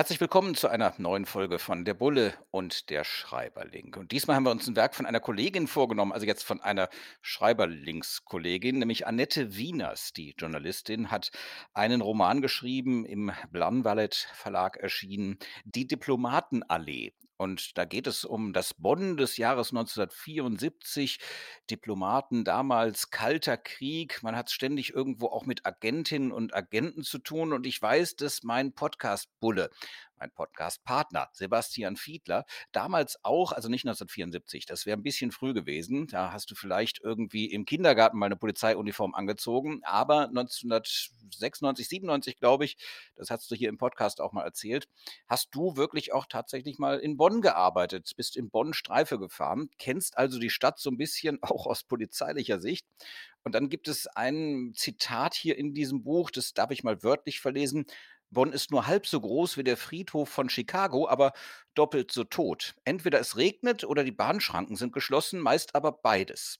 Herzlich willkommen zu einer neuen Folge von Der Bulle und der Schreiberling. Und diesmal haben wir uns ein Werk von einer Kollegin vorgenommen, also jetzt von einer Schreiberlingskollegin, nämlich Annette Wieners. Die Journalistin hat einen Roman geschrieben, im Blanvalet Verlag erschienen, Die Diplomatenallee. Und da geht es um das Bonn des Jahres 1974. Diplomaten damals, kalter Krieg. Man hat ständig irgendwo auch mit Agentinnen und Agenten zu tun. Und ich weiß, dass mein Podcast Bulle mein Podcast-Partner Sebastian Fiedler, damals auch, also nicht 1974, das wäre ein bisschen früh gewesen, da hast du vielleicht irgendwie im Kindergarten mal eine Polizeiuniform angezogen, aber 1996, 97, glaube ich, das hast du hier im Podcast auch mal erzählt, hast du wirklich auch tatsächlich mal in Bonn gearbeitet, bist in Bonn Streife gefahren, kennst also die Stadt so ein bisschen auch aus polizeilicher Sicht. Und dann gibt es ein Zitat hier in diesem Buch, das darf ich mal wörtlich verlesen. Bonn ist nur halb so groß wie der Friedhof von Chicago, aber doppelt so tot. Entweder es regnet oder die Bahnschranken sind geschlossen, meist aber beides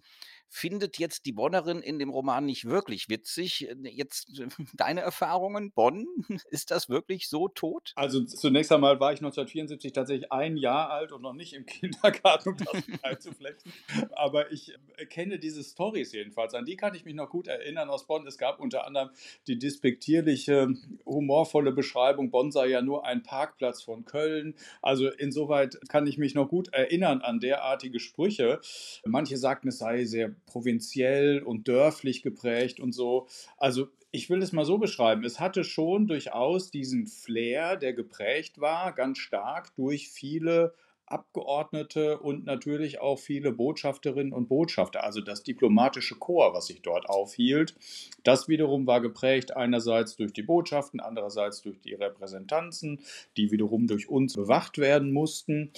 findet jetzt die Bonnerin in dem Roman nicht wirklich witzig. Jetzt äh, deine Erfahrungen, Bonn, ist das wirklich so tot? Also zunächst einmal war ich 1974 tatsächlich ein Jahr alt und noch nicht im Kindergarten, um das einzuflechten. Aber ich äh, kenne diese Stories jedenfalls. An die kann ich mich noch gut erinnern aus Bonn. Es gab unter anderem die despektierliche, humorvolle Beschreibung, Bonn sei ja nur ein Parkplatz von Köln. Also insoweit kann ich mich noch gut erinnern an derartige Sprüche. Manche sagten, es sei sehr provinziell und dörflich geprägt und so. Also ich will es mal so beschreiben. Es hatte schon durchaus diesen Flair, der geprägt war, ganz stark durch viele Abgeordnete und natürlich auch viele Botschafterinnen und Botschafter, also das diplomatische Korps, was sich dort aufhielt. Das wiederum war geprägt einerseits durch die Botschaften, andererseits durch die Repräsentanzen, die wiederum durch uns bewacht werden mussten.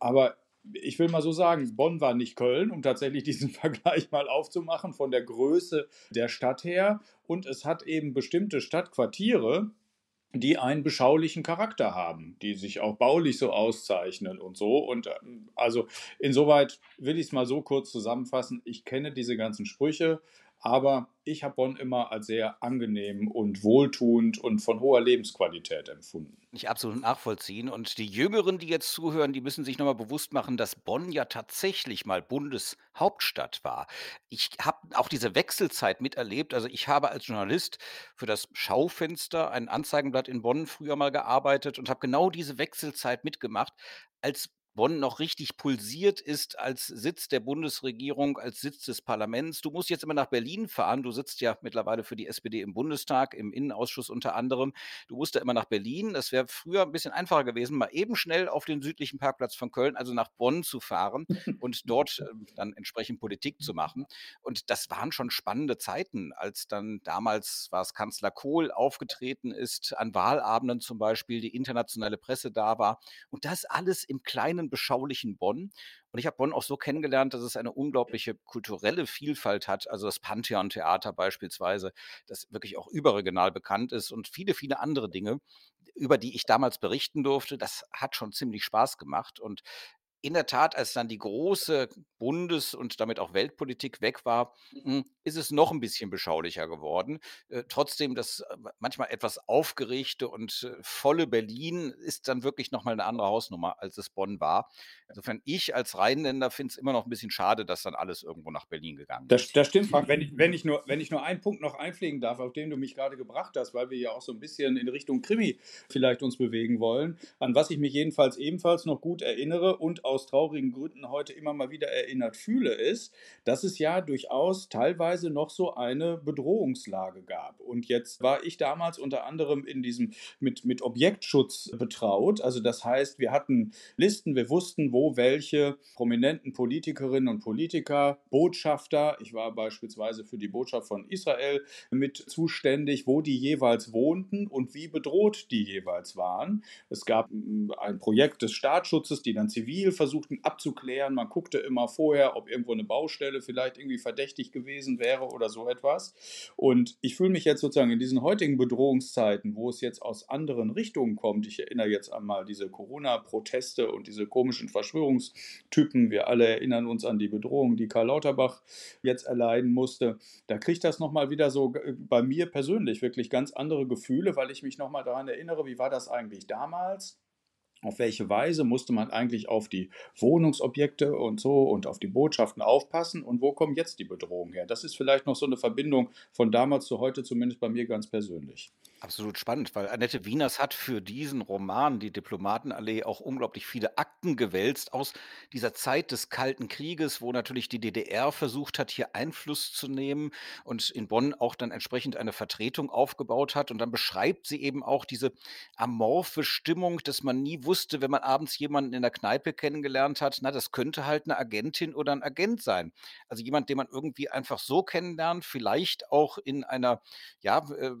Aber ich will mal so sagen, Bonn war nicht Köln, um tatsächlich diesen Vergleich mal aufzumachen von der Größe der Stadt her. Und es hat eben bestimmte Stadtquartiere, die einen beschaulichen Charakter haben, die sich auch baulich so auszeichnen und so. Und ähm, also insoweit will ich es mal so kurz zusammenfassen. Ich kenne diese ganzen Sprüche, aber ich habe Bonn immer als sehr angenehm und wohltuend und von hoher Lebensqualität empfunden. Ich absolut nachvollziehen. Und die Jüngeren, die jetzt zuhören, die müssen sich nochmal bewusst machen, dass Bonn ja tatsächlich mal Bundeshauptstadt war. Ich habe auch diese Wechselzeit miterlebt. Also ich habe als Journalist für das Schaufenster, ein Anzeigenblatt in Bonn, früher mal gearbeitet und habe genau diese Wechselzeit mitgemacht, als Bonn noch richtig pulsiert ist als Sitz der Bundesregierung, als Sitz des Parlaments. Du musst jetzt immer nach Berlin fahren. Du sitzt ja mittlerweile für die SPD im Bundestag, im Innenausschuss unter anderem. Du musst da immer nach Berlin. Das wäre früher ein bisschen einfacher gewesen, mal eben schnell auf den südlichen Parkplatz von Köln, also nach Bonn zu fahren und dort äh, dann entsprechend Politik zu machen. Und das waren schon spannende Zeiten, als dann damals war es Kanzler Kohl aufgetreten ist, an Wahlabenden zum Beispiel, die internationale Presse da war. Und das alles im kleinen beschaulichen Bonn. Und ich habe Bonn auch so kennengelernt, dass es eine unglaubliche kulturelle Vielfalt hat. Also das Pantheon-Theater beispielsweise, das wirklich auch überregional bekannt ist und viele, viele andere Dinge, über die ich damals berichten durfte. Das hat schon ziemlich Spaß gemacht. Und in der Tat, als dann die große Bundes- und damit auch Weltpolitik weg war, hm, ist es noch ein bisschen beschaulicher geworden. Äh, trotzdem, das äh, manchmal etwas aufgeregte und äh, volle Berlin ist dann wirklich noch mal 'ne andere Hausnummer, als es Bonn war. Insofern, ich als Rheinländer finde es immer noch ein bisschen schade, dass dann alles irgendwo nach Berlin gegangen Das ist. das stimmt, Frank. Wenn ich wenn ich nur wenn ich nur einen Punkt noch einpflegen darf, auf den du mich gerade gebracht hast, weil wir ja auch so ein bisschen in Richtung Krimi vielleicht uns bewegen wollen, an was ich mich jedenfalls ebenfalls noch gut erinnere und aus traurigen Gründen heute immer mal wieder erinnert fühle, ist, dass es ja durchaus teilweise noch so eine Bedrohungslage gab. Und jetzt war ich damals unter anderem in diesem mit, mit Objektschutz betraut. Also das heißt, wir hatten Listen, wir wussten, wo welche prominenten Politikerinnen und Politiker, Botschafter, ich war beispielsweise für die Botschaft von Israel mit zuständig, wo die jeweils wohnten und wie bedroht die jeweils waren. Es gab ein Projekt des Staatsschutzes, die dann zivil versuchten abzuklären. Man guckte immer vorher, ob irgendwo eine Baustelle vielleicht irgendwie verdächtig gewesen wäre wäre oder so etwas. Und ich fühle mich jetzt sozusagen in diesen heutigen Bedrohungszeiten, wo es jetzt aus anderen Richtungen kommt, ich erinnere jetzt einmal diese Corona-Proteste und diese komischen Verschwörungstypen, wir alle erinnern uns an die Bedrohung, die Karl Lauterbach jetzt erleiden musste, da kriegt das nochmal wieder so äh, bei mir persönlich wirklich ganz andere Gefühle, weil ich mich nochmal daran erinnere, wie war das eigentlich damals? Auf welche Weise musste man eigentlich auf die Wohnungsobjekte und so und auf die Botschaften aufpassen und wo kommt jetzt die Bedrohung her? Das ist vielleicht noch so eine Verbindung von damals zu heute, zumindest bei mir ganz persönlich. Absolut spannend, weil Annette Wieners hat für diesen Roman, die Diplomatenallee, auch unglaublich viele Akten gewälzt aus dieser Zeit des Kalten Krieges, wo natürlich die DDR versucht hat, hier Einfluss zu nehmen und in Bonn auch dann entsprechend eine Vertretung aufgebaut hat. Und dann beschreibt sie eben auch diese amorphe Stimmung, dass man nie wusste, wenn man abends jemanden in der Kneipe kennengelernt hat, na, das könnte halt eine Agentin oder ein Agent sein. Also jemand, den man irgendwie einfach so kennenlernt, vielleicht auch in einer, ja, äh,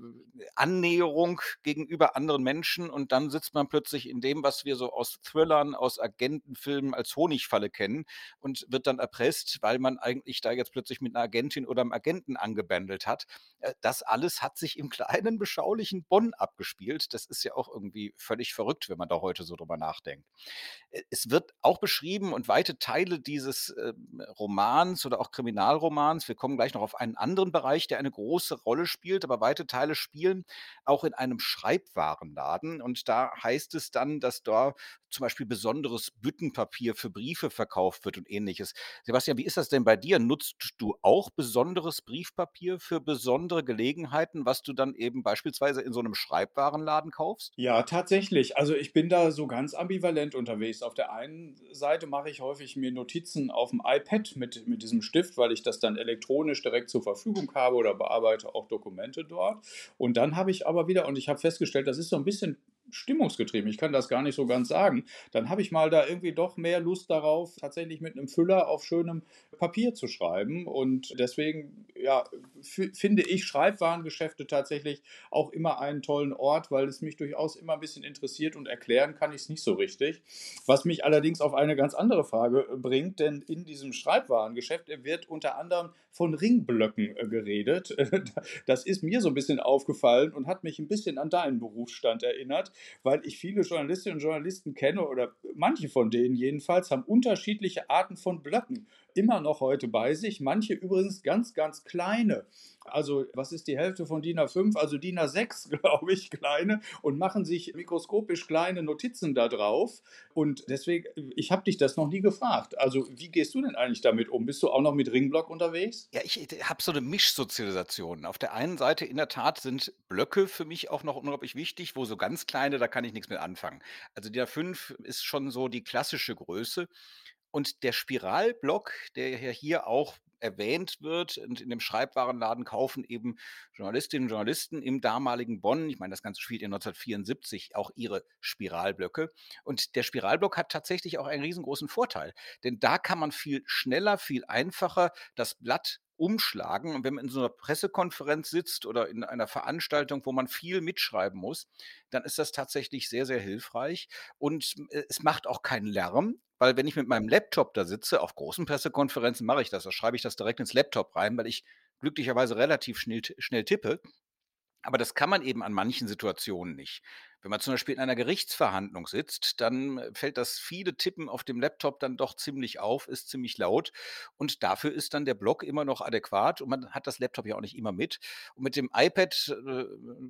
Annäherung gegenüber anderen Menschen und dann sitzt man plötzlich in dem, was wir so aus Thrillern, aus Agentenfilmen als Honigfalle kennen und wird dann erpresst, weil man eigentlich da jetzt plötzlich mit einer Agentin oder einem Agenten angebändelt hat. Äh, das alles hat sich im kleinen, beschaulichen Bonn abgespielt. Das ist ja auch irgendwie völlig verrückt, wenn man da heute so drüber nachdenkt. Äh, es wird auch beschrieben und weite Teile dieses äh, Romans oder auch Kriminalromans, wir kommen gleich noch auf einen anderen Bereich, der eine große Rolle spielt, aber weite Teile spielen auch in einem Schreibwarenladen. Und da heißt es dann, dass da zum Beispiel besonderes Büttenpapier für Briefe verkauft wird und ähnliches. Sebastian, wie ist das denn bei dir? Nutzt du auch besonderes Briefpapier für besondere Gelegenheiten, was du dann eben beispielsweise in so einem Schreibwarenladen kaufst? Ja, tatsächlich. Also ich bin da so ganz ambivalent unterwegs. Auf der einen Seite mache ich häufig mir Notizen auf dem iPad mit, mit diesem Stift, weil ich das dann elektronisch direkt zur Verfügung habe oder bearbeite auch Dokumente dort. Und dann habe ich aber wieder, und ich habe festgestellt, das ist so ein bisschen stimmungsgetrieben. Ich kann das gar nicht so ganz sagen. Dann habe ich mal da irgendwie doch mehr Lust darauf, tatsächlich mit einem Füller auf schönem Papier zu schreiben. Und deswegen, ja, finde ich Schreibwarengeschäfte tatsächlich auch immer einen tollen Ort, weil es mich durchaus immer ein bisschen interessiert und erklären kann ich es nicht so richtig. Was mich allerdings auf eine ganz andere Frage bringt, denn in diesem Schreibwarengeschäft wird unter anderem von Ringblöcken äh, geredet. Das ist mir so ein bisschen aufgefallen und hat mich ein bisschen an deinen Berufsstand erinnert weil ich viele Journalistinnen und Journalisten kenne oder manche von denen jedenfalls haben unterschiedliche Arten von Blöcken immer noch heute bei sich. Manche übrigens ganz, ganz kleine. Also, was ist die Hälfte von DIN A5? Also DIN A6, glaube ich, kleine und machen sich mikroskopisch kleine Notizen da drauf. Und deswegen, ich habe dich das noch nie gefragt. Also, wie gehst du denn eigentlich damit um? Bist du auch noch mit Ringblock unterwegs? Ja, ich habe so eine Mischsozialisation. Auf der einen Seite in der Tat sind Blöcke für mich auch noch unglaublich wichtig, wo so ganz kleine, da kann ich nichts mit anfangen. Also DIN A5 ist schon so die klassische Größe. Und der Spiralblock, der ja hier auch erwähnt wird und in dem Schreibwarenladen kaufen eben Journalistinnen und Journalisten im damaligen Bonn, ich meine, das Ganze spielt in 1974, auch ihre Spiralblöcke. Und der Spiralblock hat tatsächlich auch einen riesengroßen Vorteil, denn da kann man viel schneller, viel einfacher das Blatt umschlagen. Und wenn man in so einer Pressekonferenz sitzt oder in einer Veranstaltung, wo man viel mitschreiben muss, dann ist das tatsächlich sehr, sehr hilfreich. Und äh, es macht auch keinen Lärm, weil wenn ich mit meinem Laptop da sitze, auf großen Pressekonferenzen mache ich das, da schreibe ich das direkt ins Laptop rein, weil ich glücklicherweise relativ schnell, schnell tippe. Aber das kann man eben an manchen Situationen nicht. Wenn man zum Beispiel in einer Gerichtsverhandlung sitzt, dann äh, fällt das viele Tippen auf dem Laptop dann doch ziemlich auf, ist ziemlich laut. Und dafür ist dann der Block immer noch adäquat und man hat das Laptop ja auch nicht immer mit. Und mit dem iPad, äh,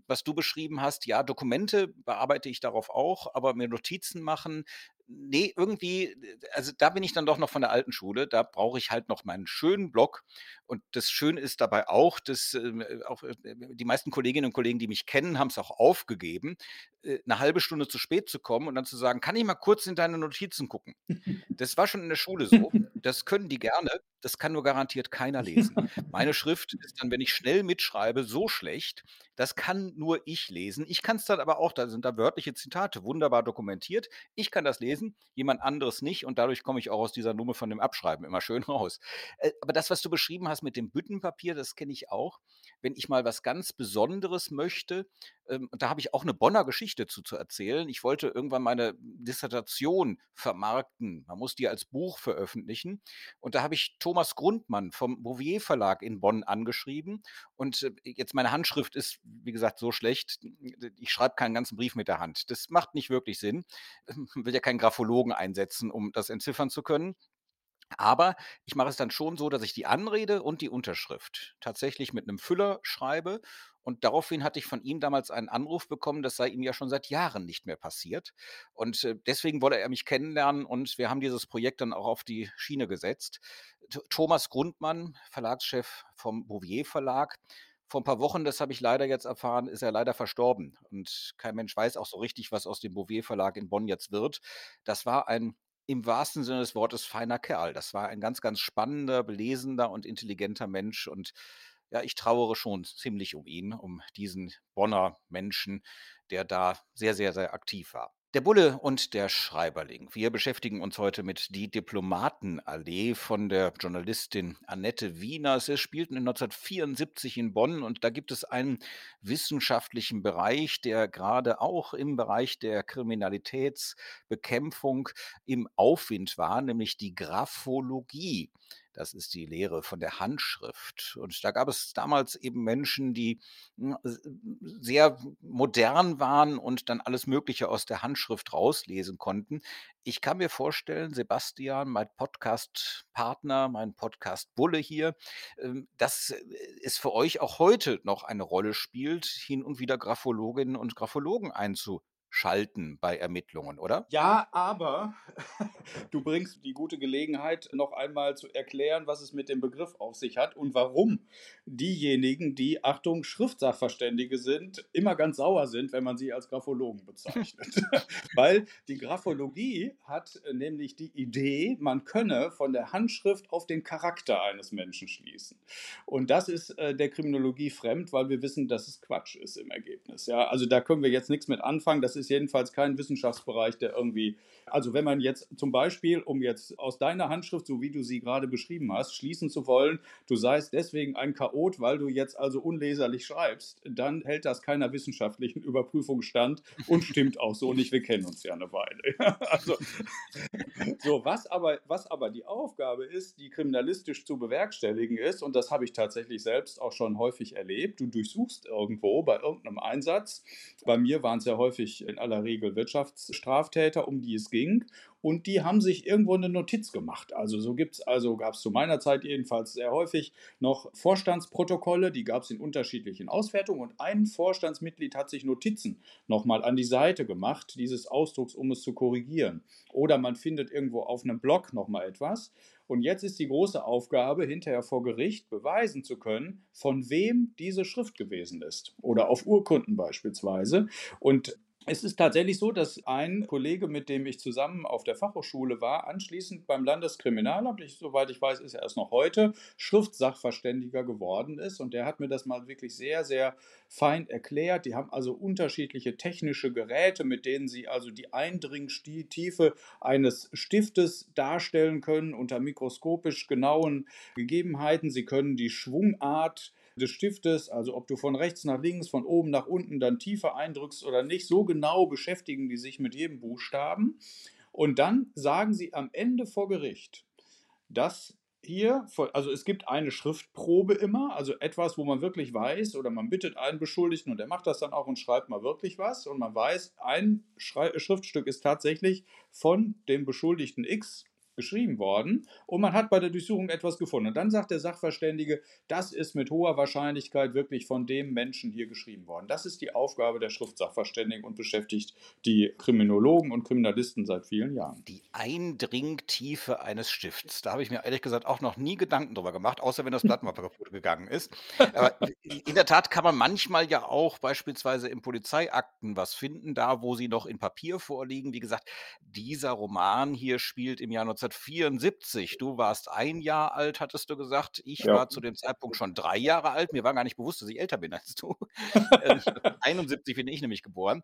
was du beschrieben hast, ja, Dokumente bearbeite ich darauf auch, aber mir Notizen machen, nee, irgendwie, also da bin ich dann doch noch von der alten Schule. Da brauche ich halt noch meinen schönen Block. Und das Schöne ist dabei auch, dass äh, auch äh, die meisten Kolleginnen und Kollegen, die mich kennen, haben es auch aufgegeben, äh, eine halbe Stunde zu spät zu kommen und dann zu sagen, kann ich mal kurz in deine Notizen gucken? Das war schon in der Schule so. Das können die gerne. Das kann nur garantiert keiner lesen. Meine Schrift ist dann, wenn ich schnell mitschreibe, so schlecht, das kann nur ich lesen. Ich kann es dann aber auch, da sind da wörtliche Zitate, wunderbar dokumentiert. Ich kann das lesen, jemand anderes nicht und dadurch komme ich auch aus dieser Nummer von dem Abschreiben immer schön raus. Äh, aber das, was du beschrieben hast mit dem Büttenpapier, das kenne ich auch. Wenn ich mal was ganz Besonderes möchte, ähm, da habe ich auch eine Bonner Geschichte zu, zu erzählen. Ich wollte irgendwann meine Dissertation vermarkten. Man muss die als Buch veröffentlichen. Und da habe ich Thomas Grundmann vom Bouvier Verlag in Bonn angeschrieben. Und äh, jetzt meine Handschrift ist, wie gesagt, so schlecht. Ich schreibe keinen ganzen Brief mit der Hand. Das macht nicht wirklich Sinn. Ich will ja keinen Graphologen einsetzen, um das entziffern zu können. Aber ich mache es dann schon so, dass ich die Anrede und die Unterschrift tatsächlich mit einem Füller schreibe. Und daraufhin hatte ich von ihm damals einen Anruf bekommen, das sei ihm ja schon seit Jahren nicht mehr passiert. Und äh, deswegen wollte er mich kennenlernen und wir haben dieses Projekt dann auch auf die Schiene gesetzt. Thomas Grundmann, Verlagschef vom Bouvier Verlag, vor ein paar Wochen, das habe ich leider jetzt erfahren, ist er leider verstorben. Und kein Mensch weiß auch so richtig, was aus dem Bouvier Verlag in Bonn jetzt wird. Das war ein im wahrsten Sinne des Wortes feiner Kerl. Das war ein ganz, ganz spannender, belesender und intelligenter Mensch. Und ja, ich trauere schon ziemlich um ihn, um diesen Bonner Menschen, der da sehr, sehr, sehr aktiv war. Der Bulle und der Schreiberling. Wir beschäftigen uns heute mit Die Diplomatenallee von der Journalistin Annette Wiener. Sie spielten in 1974 in Bonn und da gibt es einen wissenschaftlichen Bereich, der gerade auch im Bereich der Kriminalitätsbekämpfung im Aufwind war, nämlich die Graphologie. Das ist die Lehre von der Handschrift. Und da gab es damals eben Menschen, die hm, sehr modern waren und dann alles Mögliche aus der Handschrift rauslesen konnten. Ich kann mir vorstellen, Sebastian, mein Podcast-Partner, mein Podcast-Bulle hier, ähm, dass es für euch auch heute noch eine Rolle spielt, hin und wieder Graphologinnen und Graphologen einzu schalten bei Ermittlungen, oder? Ja, aber du bringst die gute Gelegenheit, noch einmal zu erklären, was es mit dem Begriff auf sich hat und warum diejenigen, die, Achtung, Schriftsachverständige sind, immer ganz sauer sind, wenn man sie als Graphologen bezeichnet. Weil die Graphologie hat nämlich die Idee, man könne von der Handschrift auf den Charakter eines Menschen schließen. Und das ist äh, der Kriminologie fremd, weil wir wissen, dass es Quatsch ist im Ergebnis. Ja, also da können wir jetzt nichts mit anfangen. Das ist jedenfalls kein Wissenschaftsbereich, der irgendwie, also wenn man jetzt zum Beispiel, um jetzt aus deiner Handschrift, so wie du sie gerade beschrieben hast, schließen zu wollen, du seist deswegen ein Chaot, weil du jetzt also unleserlich schreibst, dann hält das keiner wissenschaftlichen Überprüfung stand und stimmt auch so nicht. Wir kennen uns ja eine Weile. also, so, was aber, was aber die Aufgabe ist, die kriminalistisch zu bewerkstelligen ist, und das habe ich tatsächlich selbst auch schon häufig erlebt, du durchsuchst irgendwo bei irgendeinem Einsatz, bei mir waren es ja häufig in aller Regel Wirtschaftsstraftäter, um die es ging. Und die haben sich irgendwo eine Notiz gemacht. Also so gibt es, also gab es zu meiner Zeit jedenfalls sehr häufig noch Vorstandsprotokolle, die gab es in unterschiedlichen Auswertungen. Und ein Vorstandsmitglied hat sich Notizen nochmal an die Seite gemacht, dieses Ausdrucks, um es zu korrigieren. Oder man findet irgendwo auf einem Blog nochmal etwas. Und jetzt ist die große Aufgabe, hinterher vor Gericht beweisen zu können, von wem diese Schrift gewesen ist. Oder auf Urkunden beispielsweise. Und es ist tatsächlich so, dass ein Kollege, mit dem ich zusammen auf der Fachhochschule war, anschließend beim Landeskriminalamt, ich, soweit ich weiß, ist er erst noch heute, Schriftsachverständiger geworden ist. Und der hat mir das mal wirklich sehr, sehr fein erklärt. Die haben also unterschiedliche technische Geräte, mit denen sie also die Eindringtiefe eines Stiftes darstellen können unter mikroskopisch genauen Gegebenheiten. Sie können die Schwungart des Stiftes, also ob du von rechts nach links, von oben nach unten dann tiefer eindrückst oder nicht, so genau beschäftigen die sich mit jedem Buchstaben. Und dann sagen sie am Ende vor Gericht, dass hier, also es gibt eine Schriftprobe immer, also etwas, wo man wirklich weiß, oder man bittet einen Beschuldigten und der macht das dann auch und schreibt mal wirklich was und man weiß, ein Schriftstück ist tatsächlich von dem Beschuldigten X geschrieben worden und man hat bei der Durchsuchung etwas gefunden. Und dann sagt der Sachverständige, das ist mit hoher Wahrscheinlichkeit wirklich von dem Menschen hier geschrieben worden. Das ist die Aufgabe der Schriftsachverständigen und beschäftigt die Kriminologen und Kriminalisten seit vielen Jahren. Die Eindringtiefe eines Stifts. Da habe ich mir ehrlich gesagt auch noch nie Gedanken drüber gemacht, außer wenn das Blatt kaputt gegangen ist. Aber in der Tat kann man manchmal ja auch beispielsweise im Polizeiakten was finden, da wo sie noch in Papier vorliegen. Wie gesagt, dieser Roman hier spielt im Jahr 19 1974. Du warst ein Jahr alt, hattest du gesagt. Ich ja. war zu dem Zeitpunkt schon drei Jahre alt. Mir war gar nicht bewusst, dass ich älter bin als du. 71 äh, bin ich nämlich geboren.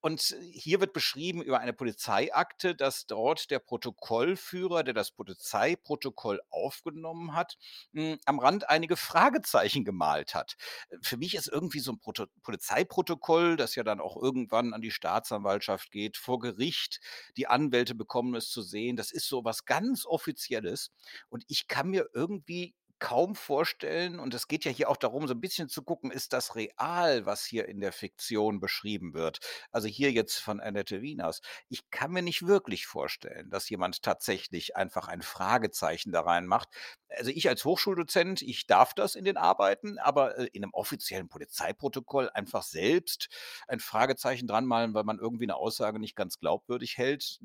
Und hier wird beschrieben über eine Polizeiakte, dass dort der Protokollführer, der das Polizeiprotokoll aufgenommen hat, hm, am Rand einige Fragezeichen gemalt hat. Für mich ist irgendwie so ein Proto Polizeiprotokoll, das ja dann auch irgendwann an die Staatsanwaltschaft geht, vor Gericht. Die Anwälte bekommen es zu sehen. Das ist so was ganz Offizielles. Und ich kann mir irgendwie kaum vorstellen, und es geht ja hier auch darum, so ein bisschen zu gucken, ist das real, was hier in der Fiktion beschrieben wird? Also hier jetzt von Annette Wieners. Ich kann mir nicht wirklich vorstellen, dass jemand tatsächlich einfach ein Fragezeichen da reinmacht. Also ich als Hochschuldozent, ich darf das in den Arbeiten, aber äh, in einem offiziellen Polizeiprotokoll einfach selbst ein Fragezeichen dran malen, weil man irgendwie eine Aussage nicht ganz glaubwürdig hält.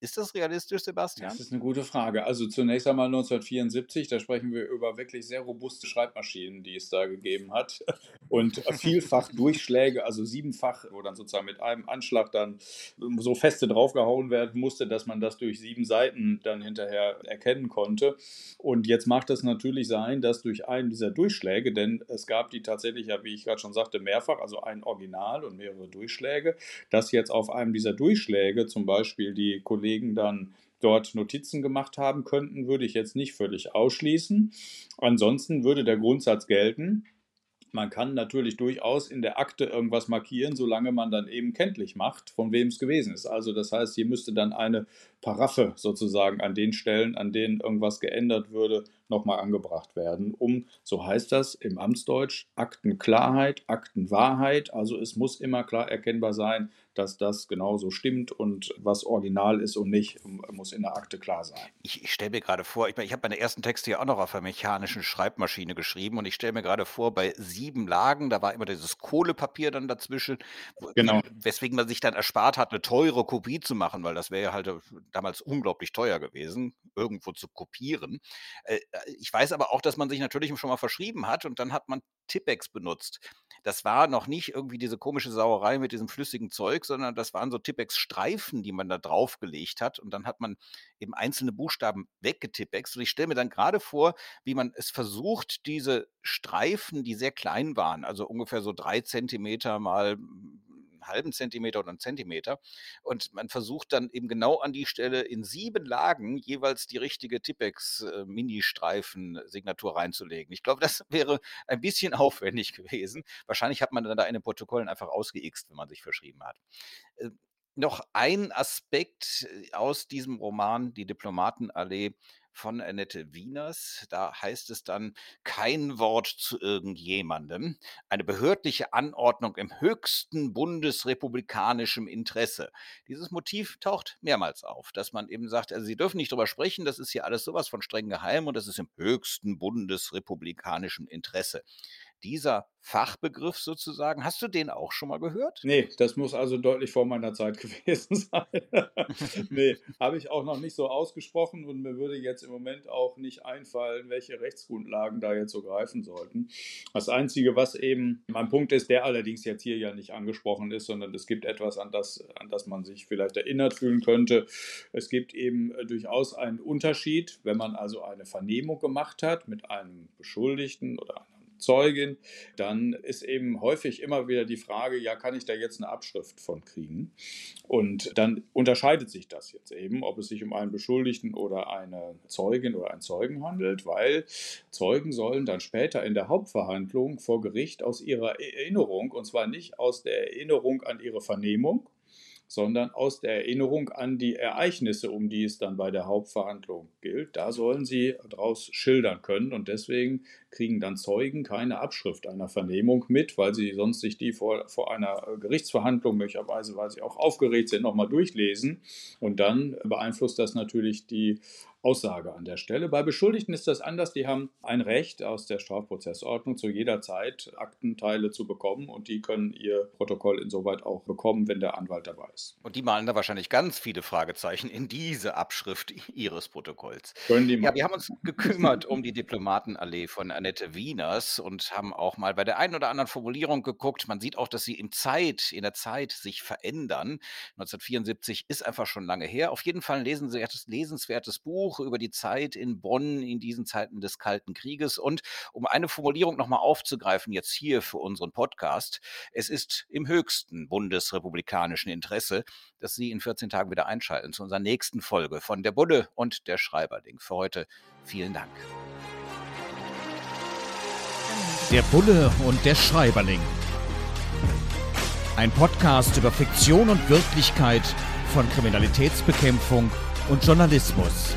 Ist das realistisch, Sebastian? Das ist eine gute Frage. Also zunächst einmal 1974, da sprechen wir über wirklich sehr robuste Schreibmaschinen, die es da gegeben hat. Und vielfach Durchschläge, also siebenfach, wo dann sozusagen mit einem Anschlag dann so feste draufgehauen werden musste, dass man das durch sieben Seiten dann hinterher erkennen konnte. Und jetzt macht es natürlich sein, dass durch einen dieser Durchschläge, denn es gab die tatsächlich, ja, wie ich gerade schon sagte, mehrfach, also ein Original und mehrere Durchschläge, dass jetzt auf einem dieser Durchschläge zum Beispiel die Kollegen dann dort Notizen gemacht haben könnten, würde ich jetzt nicht völlig ausschließen. Ansonsten würde der Grundsatz gelten, man kann natürlich durchaus in der Akte irgendwas markieren, solange man dann eben kenntlich macht, von wem es gewesen ist. Also das heißt, hier müsste dann eine Paraffe sozusagen an den Stellen, an denen irgendwas geändert würde, nochmal angebracht werden, um, so heißt das im Amtsdeutsch, Aktenklarheit, Aktenwahrheit. Also es muss immer klar erkennbar sein, dass das genauso stimmt und was original ist und nicht, muss in der Akte klar sein. Ich, ich stelle mir gerade vor, ich, ich habe meine ersten Texte ja auch noch auf einer mechanischen Schreibmaschine geschrieben und ich stelle mir gerade vor, bei sieben Lagen, da war immer dieses Kohlepapier dann dazwischen, genau. weswegen man sich dann erspart hat, eine teure Kopie zu machen, weil das wäre ja halt äh, damals unglaublich teuer gewesen, irgendwo zu kopieren. Ich weiß aber auch, dass man sich natürlich schon mal verschrieben hat und dann hat man Tippex benutzt. Das war noch nicht irgendwie diese komische Sauerei mit diesem flüssigen Zeug, sondern das waren so Tippex-Streifen, die man da draufgelegt hat. Und dann hat man eben einzelne Buchstaben weggetippext. Und ich stelle mir dann gerade vor, wie man es versucht, diese Streifen, die sehr klein waren, also ungefähr so drei Zentimeter mal halben Zentimeter oder einen Zentimeter. Und man versucht dann eben genau an die Stelle in sieben Lagen jeweils die richtige Tippex-Mini-Streifen-Signatur reinzulegen. Ich glaube, das wäre ein bisschen aufwendig gewesen. Wahrscheinlich hat man dann da in den Protokollen einfach ausgeixt, wenn man sich verschrieben hat. Äh, noch ein Aspekt äh, aus diesem Roman, die Diplomatenallee, von Annette Wieners. Da heißt es dann kein Wort zu irgendjemandem. Eine behördliche Anordnung im höchsten bundesrepublikanischen Interesse. Dieses Motiv taucht mehrmals auf, dass man eben sagt, also Sie dürfen nicht darüber sprechen, das ist hier alles sowas von streng geheim und das ist im höchsten bundesrepublikanischen Interesse dieser Fachbegriff sozusagen. Hast du den auch schon mal gehört? Nee, das muss also deutlich vor meiner Zeit gewesen sein. nee, habe ich auch noch nicht so ausgesprochen und mir würde jetzt im Moment auch nicht einfallen, welche Rechtsgrundlagen da jetzt so greifen sollten. Das Einzige, was eben mein Punkt ist, der allerdings jetzt hier ja nicht angesprochen ist, sondern es gibt etwas, an das, an das man sich vielleicht erinnert fühlen könnte. Es gibt eben durchaus einen Unterschied, wenn man also eine Vernehmung gemacht hat mit einem Beschuldigten oder einer Zeugin, dann ist eben häufig immer wieder die Frage, ja, kann ich da jetzt eine Abschrift von kriegen? Und dann unterscheidet sich das jetzt eben, ob es sich um einen Beschuldigten oder eine Zeugin oder einen Zeugen handelt, weil Zeugen sollen dann später in der Hauptverhandlung vor Gericht aus ihrer Erinnerung, und zwar nicht aus der Erinnerung an ihre Vernehmung, sondern aus der Erinnerung an die Ereignisse, um die es dann bei der Hauptverhandlung gilt. Da sollen sie daraus schildern können und deswegen kriegen dann Zeugen keine Abschrift einer Vernehmung mit, weil sie sonst sich die vor, vor einer Gerichtsverhandlung möglicherweise, weil sie auch aufgeregt sind, nochmal durchlesen und dann beeinflusst das natürlich die Aussage an der Stelle. Bei Beschuldigten ist das anders. Die haben ein Recht aus der Strafprozessordnung zu jeder Zeit Aktenteile zu bekommen und die können ihr Protokoll insoweit auch bekommen, wenn der Anwalt dabei ist. Und die malen da wahrscheinlich ganz viele Fragezeichen in diese Abschrift ihres Protokolls. Können die ja, wir haben uns gekümmert um die Diplomatenallee von Annette Wieners und haben auch mal bei der einen oder anderen Formulierung geguckt. Man sieht auch, dass sie im Zeit, in der Zeit sich verändern. 1974 ist einfach schon lange her. Auf jeden Fall ein lesenswertes, lesenswertes Buch Buch über die Zeit in Bonn in diesen Zeiten des Kalten Krieges. Und um eine Formulierung nochmal aufzugreifen, jetzt hier für unseren Podcast, es ist im höchsten bundesrepublikanischen Interesse, dass Sie in 14 Tagen wieder einschalten zu unserer nächsten Folge von Der Bulle und der Schreiberling. Für heute vielen Dank. Der Bulle und der Schreiberling. Ein Podcast über Fiktion und Wirklichkeit von Kriminalitätsbekämpfung und Journalismus.